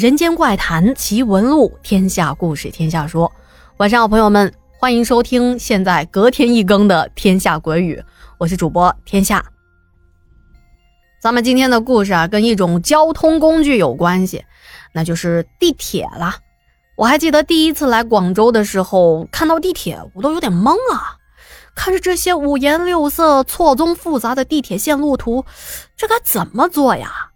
人间怪谈奇闻录，天下故事天下说。晚上好，朋友们，欢迎收听现在隔天一更的《天下鬼语》，我是主播天下。咱们今天的故事啊，跟一种交通工具有关系，那就是地铁啦。我还记得第一次来广州的时候，看到地铁，我都有点懵啊。看着这些五颜六色、错综复杂的地铁线路图，这该怎么做呀？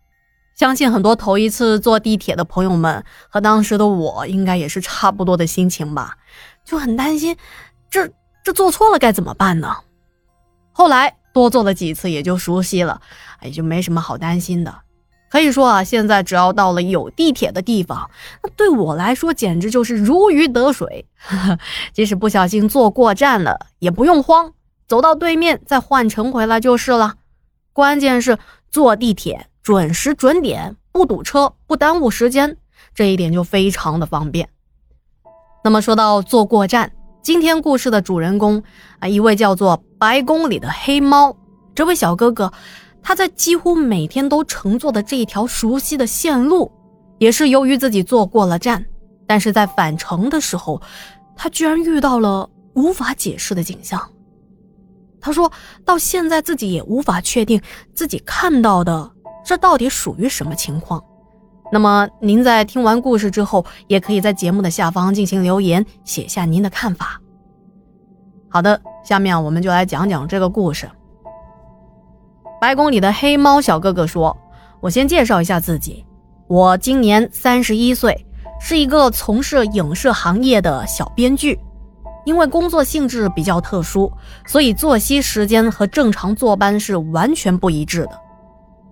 相信很多头一次坐地铁的朋友们和当时的我应该也是差不多的心情吧，就很担心，这这坐错了该怎么办呢？后来多坐了几次也就熟悉了，也就没什么好担心的。可以说啊，现在只要到了有地铁的地方，那对我来说简直就是如鱼得水。即使不小心坐过站了，也不用慌，走到对面再换乘回来就是了。关键是坐地铁。准时准点，不堵车，不耽误时间，这一点就非常的方便。那么说到坐过站，今天故事的主人公啊，一位叫做白宫里的黑猫，这位小哥哥，他在几乎每天都乘坐的这一条熟悉的线路，也是由于自己坐过了站，但是在返程的时候，他居然遇到了无法解释的景象。他说到现在自己也无法确定自己看到的。这到底属于什么情况？那么您在听完故事之后，也可以在节目的下方进行留言，写下您的看法。好的，下面我们就来讲讲这个故事。白宫里的黑猫小哥哥说：“我先介绍一下自己，我今年三十一岁，是一个从事影视行业的小编剧。因为工作性质比较特殊，所以作息时间和正常坐班是完全不一致的。”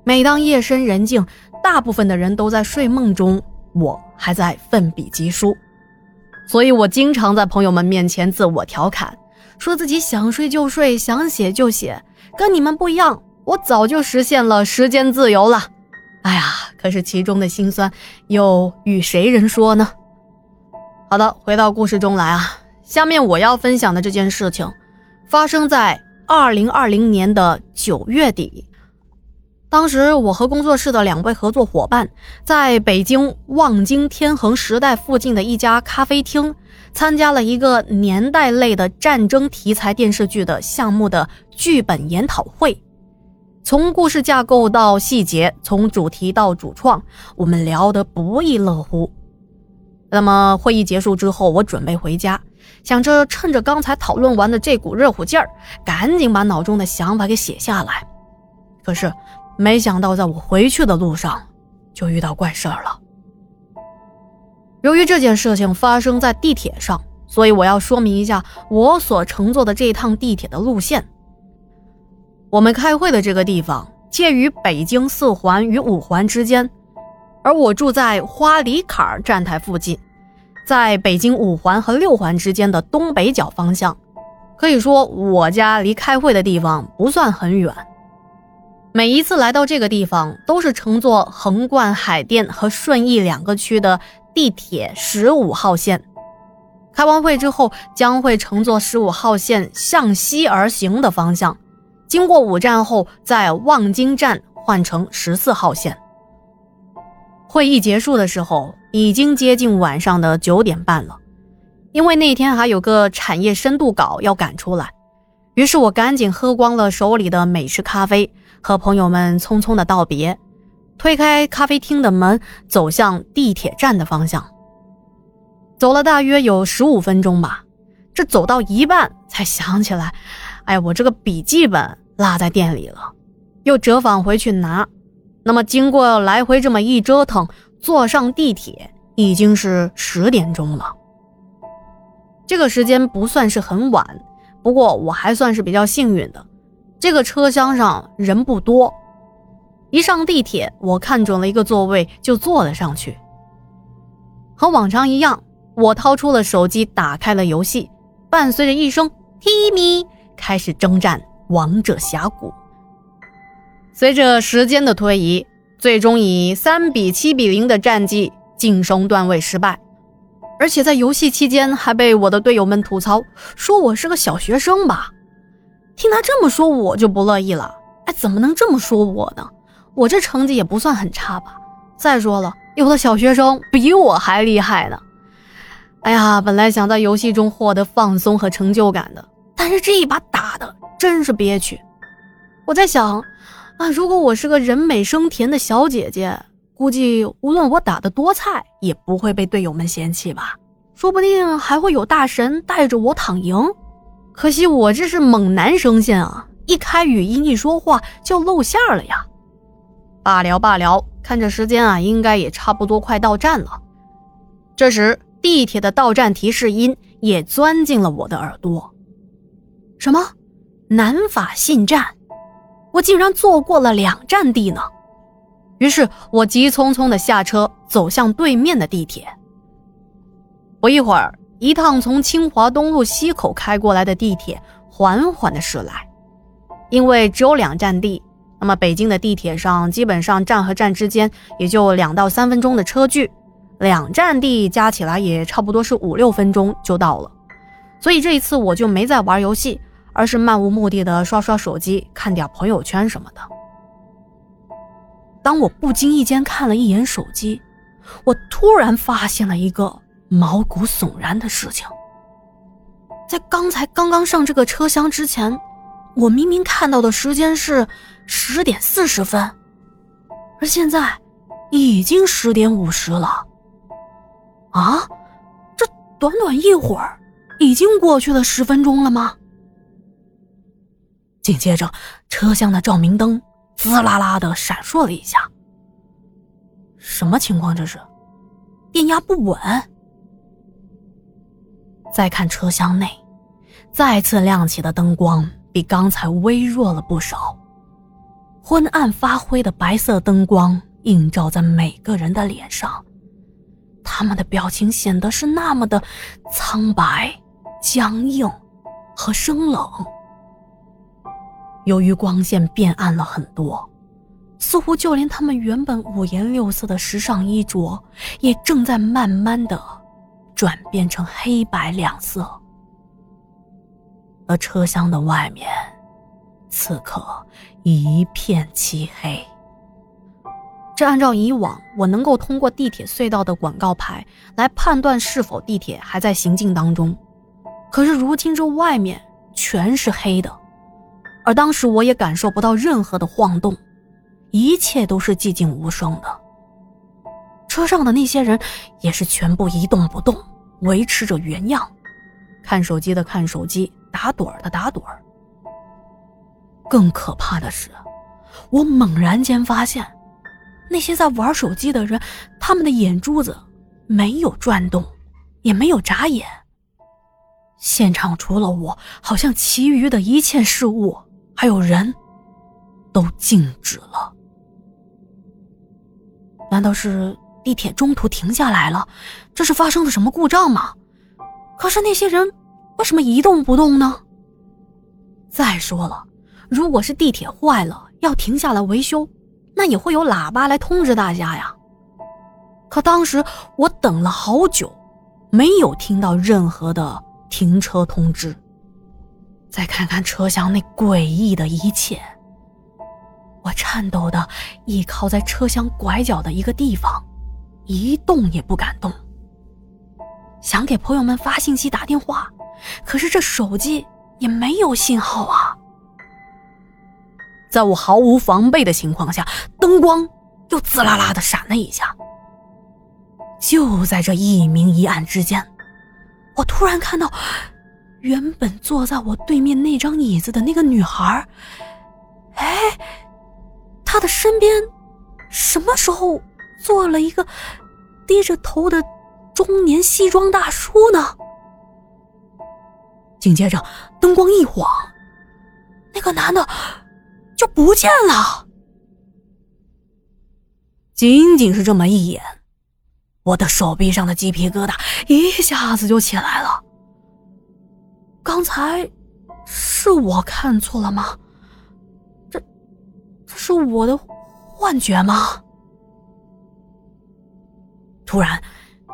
每当夜深人静，大部分的人都在睡梦中，我还在奋笔疾书，所以我经常在朋友们面前自我调侃，说自己想睡就睡，想写就写，跟你们不一样，我早就实现了时间自由了。哎呀，可是其中的辛酸又与谁人说呢？好的，回到故事中来啊，下面我要分享的这件事情，发生在二零二零年的九月底。当时我和工作室的两位合作伙伴，在北京望京天恒时代附近的一家咖啡厅，参加了一个年代类的战争题材电视剧的项目的剧本研讨会。从故事架构到细节，从主题到主创，我们聊得不亦乐乎。那么会议结束之后，我准备回家，想着趁着刚才讨论完的这股热乎劲儿，赶紧把脑中的想法给写下来。可是。没想到，在我回去的路上，就遇到怪事儿了。由于这件事情发生在地铁上，所以我要说明一下我所乘坐的这趟地铁的路线。我们开会的这个地方介于北京四环与五环之间，而我住在花里坎儿站台附近，在北京五环和六环之间的东北角方向。可以说，我家离开会的地方不算很远。每一次来到这个地方，都是乘坐横贯海淀和顺义两个区的地铁十五号线。开完会之后，将会乘坐十五号线向西而行的方向，经过五站后，在望京站换乘十四号线。会议结束的时候，已经接近晚上的九点半了，因为那天还有个产业深度稿要赶出来，于是我赶紧喝光了手里的美式咖啡。和朋友们匆匆的道别，推开咖啡厅的门，走向地铁站的方向。走了大约有十五分钟吧，这走到一半才想起来，哎，我这个笔记本落在店里了，又折返回去拿。那么经过来回这么一折腾，坐上地铁已经是十点钟了。这个时间不算是很晚，不过我还算是比较幸运的。这个车厢上人不多，一上地铁，我看准了一个座位就坐了上去。和往常一样，我掏出了手机，打开了游戏，伴随着一声 “Timmy”，开始征战王者峡谷。随着时间的推移，最终以三比七比零的战绩晋升段位失败，而且在游戏期间还被我的队友们吐槽说我是个小学生吧。听他这么说，我就不乐意了。哎，怎么能这么说我呢？我这成绩也不算很差吧？再说了，有的小学生比我还厉害呢。哎呀，本来想在游戏中获得放松和成就感的，但是这一把打的真是憋屈。我在想，啊，如果我是个人美声甜的小姐姐，估计无论我打的多菜，也不会被队友们嫌弃吧？说不定还会有大神带着我躺赢。可惜我这是猛男声线啊，一开语音一说话就露馅了呀。罢了罢了，看这时间啊，应该也差不多快到站了。这时。地铁的到站提示音也钻进了我的耳朵。什么？南法信站？我竟然坐过了两站地呢！于是我急匆匆的下车，走向对面的地铁。不一会儿，一趟从清华东路西口开过来的地铁缓缓的驶来。因为只有两站地，那么北京的地铁上基本上站和站之间也就两到三分钟的车距。两站地加起来也差不多是五六分钟就到了，所以这一次我就没在玩游戏，而是漫无目的的刷刷手机、看点朋友圈什么的。当我不经意间看了一眼手机，我突然发现了一个毛骨悚然的事情。在刚才刚刚上这个车厢之前，我明明看到的时间是十点四十分，而现在已经十点五十了。啊，这短短一会儿，已经过去了十分钟了吗？紧接着，车厢的照明灯滋啦啦的闪烁了一下。什么情况？这是电压不稳。再看车厢内，再次亮起的灯光比刚才微弱了不少，昏暗发灰的白色灯光映照在每个人的脸上。他们的表情显得是那么的苍白、僵硬和生冷。由于光线变暗了很多，似乎就连他们原本五颜六色的时尚衣着，也正在慢慢的转变成黑白两色。而车厢的外面，此刻一片漆黑。这按照以往我能够通过地铁隧道的广告牌来判断是否地铁还在行进当中，可是如今这外面全是黑的，而当时我也感受不到任何的晃动，一切都是寂静无声的。车上的那些人也是全部一动不动，维持着原样，看手机的看手机，打盹儿的打盹儿。更可怕的是，我猛然间发现。那些在玩手机的人，他们的眼珠子没有转动，也没有眨眼。现场除了我，好像其余的一切事物还有人都静止了。难道是地铁中途停下来了？这是发生了什么故障吗？可是那些人为什么一动不动呢？再说了，如果是地铁坏了，要停下来维修。那也会有喇叭来通知大家呀。可当时我等了好久，没有听到任何的停车通知。再看看车厢那诡异的一切，我颤抖的倚靠在车厢拐角的一个地方，一动也不敢动。想给朋友们发信息打电话，可是这手机也没有信号啊。在我毫无防备的情况下，灯光又滋啦啦的闪了一下。就在这一明一暗之间，我突然看到，原本坐在我对面那张椅子的那个女孩，哎，她的身边什么时候坐了一个低着头的中年西装大叔呢？紧接着，灯光一晃，那个男的。就不见了。仅仅是这么一眼，我的手臂上的鸡皮疙瘩一下子就起来了。刚才是我看错了吗？这这是我的幻觉吗？突然，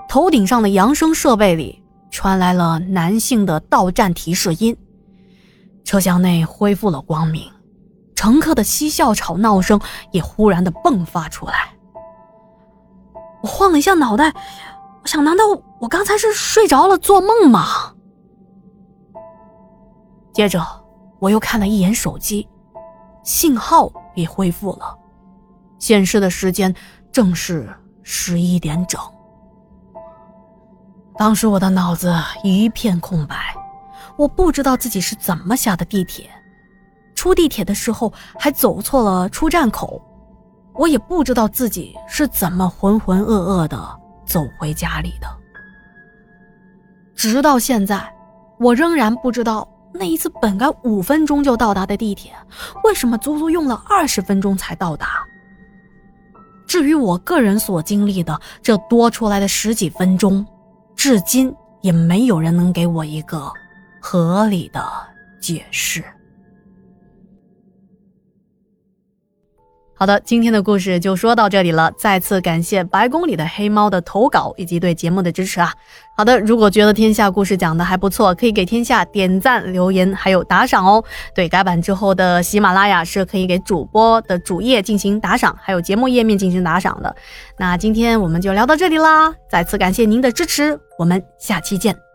头顶上的扬声设备里传来了男性的到站提示音，车厢内恢复了光明。乘客的嬉笑吵闹声也忽然的迸发出来。我晃了一下脑袋，我想，难道我刚才是睡着了做梦吗？接着我又看了一眼手机，信号也恢复了，显示的时间正是十一点整。当时我的脑子一片空白，我不知道自己是怎么下的地铁，出地铁的时候还走错了出站口，我也不知道自己是怎么浑浑噩噩的走回家里的。直到现在，我仍然不知道。那一次本该五分钟就到达的地铁，为什么足足用了二十分钟才到达？至于我个人所经历的这多出来的十几分钟，至今也没有人能给我一个合理的解释。好的，今天的故事就说到这里了。再次感谢白宫里的黑猫的投稿以及对节目的支持啊！好的，如果觉得天下故事讲的还不错，可以给天下点赞、留言还有打赏哦。对，改版之后的喜马拉雅是可以给主播的主页进行打赏，还有节目页面进行打赏的。那今天我们就聊到这里啦，再次感谢您的支持，我们下期见。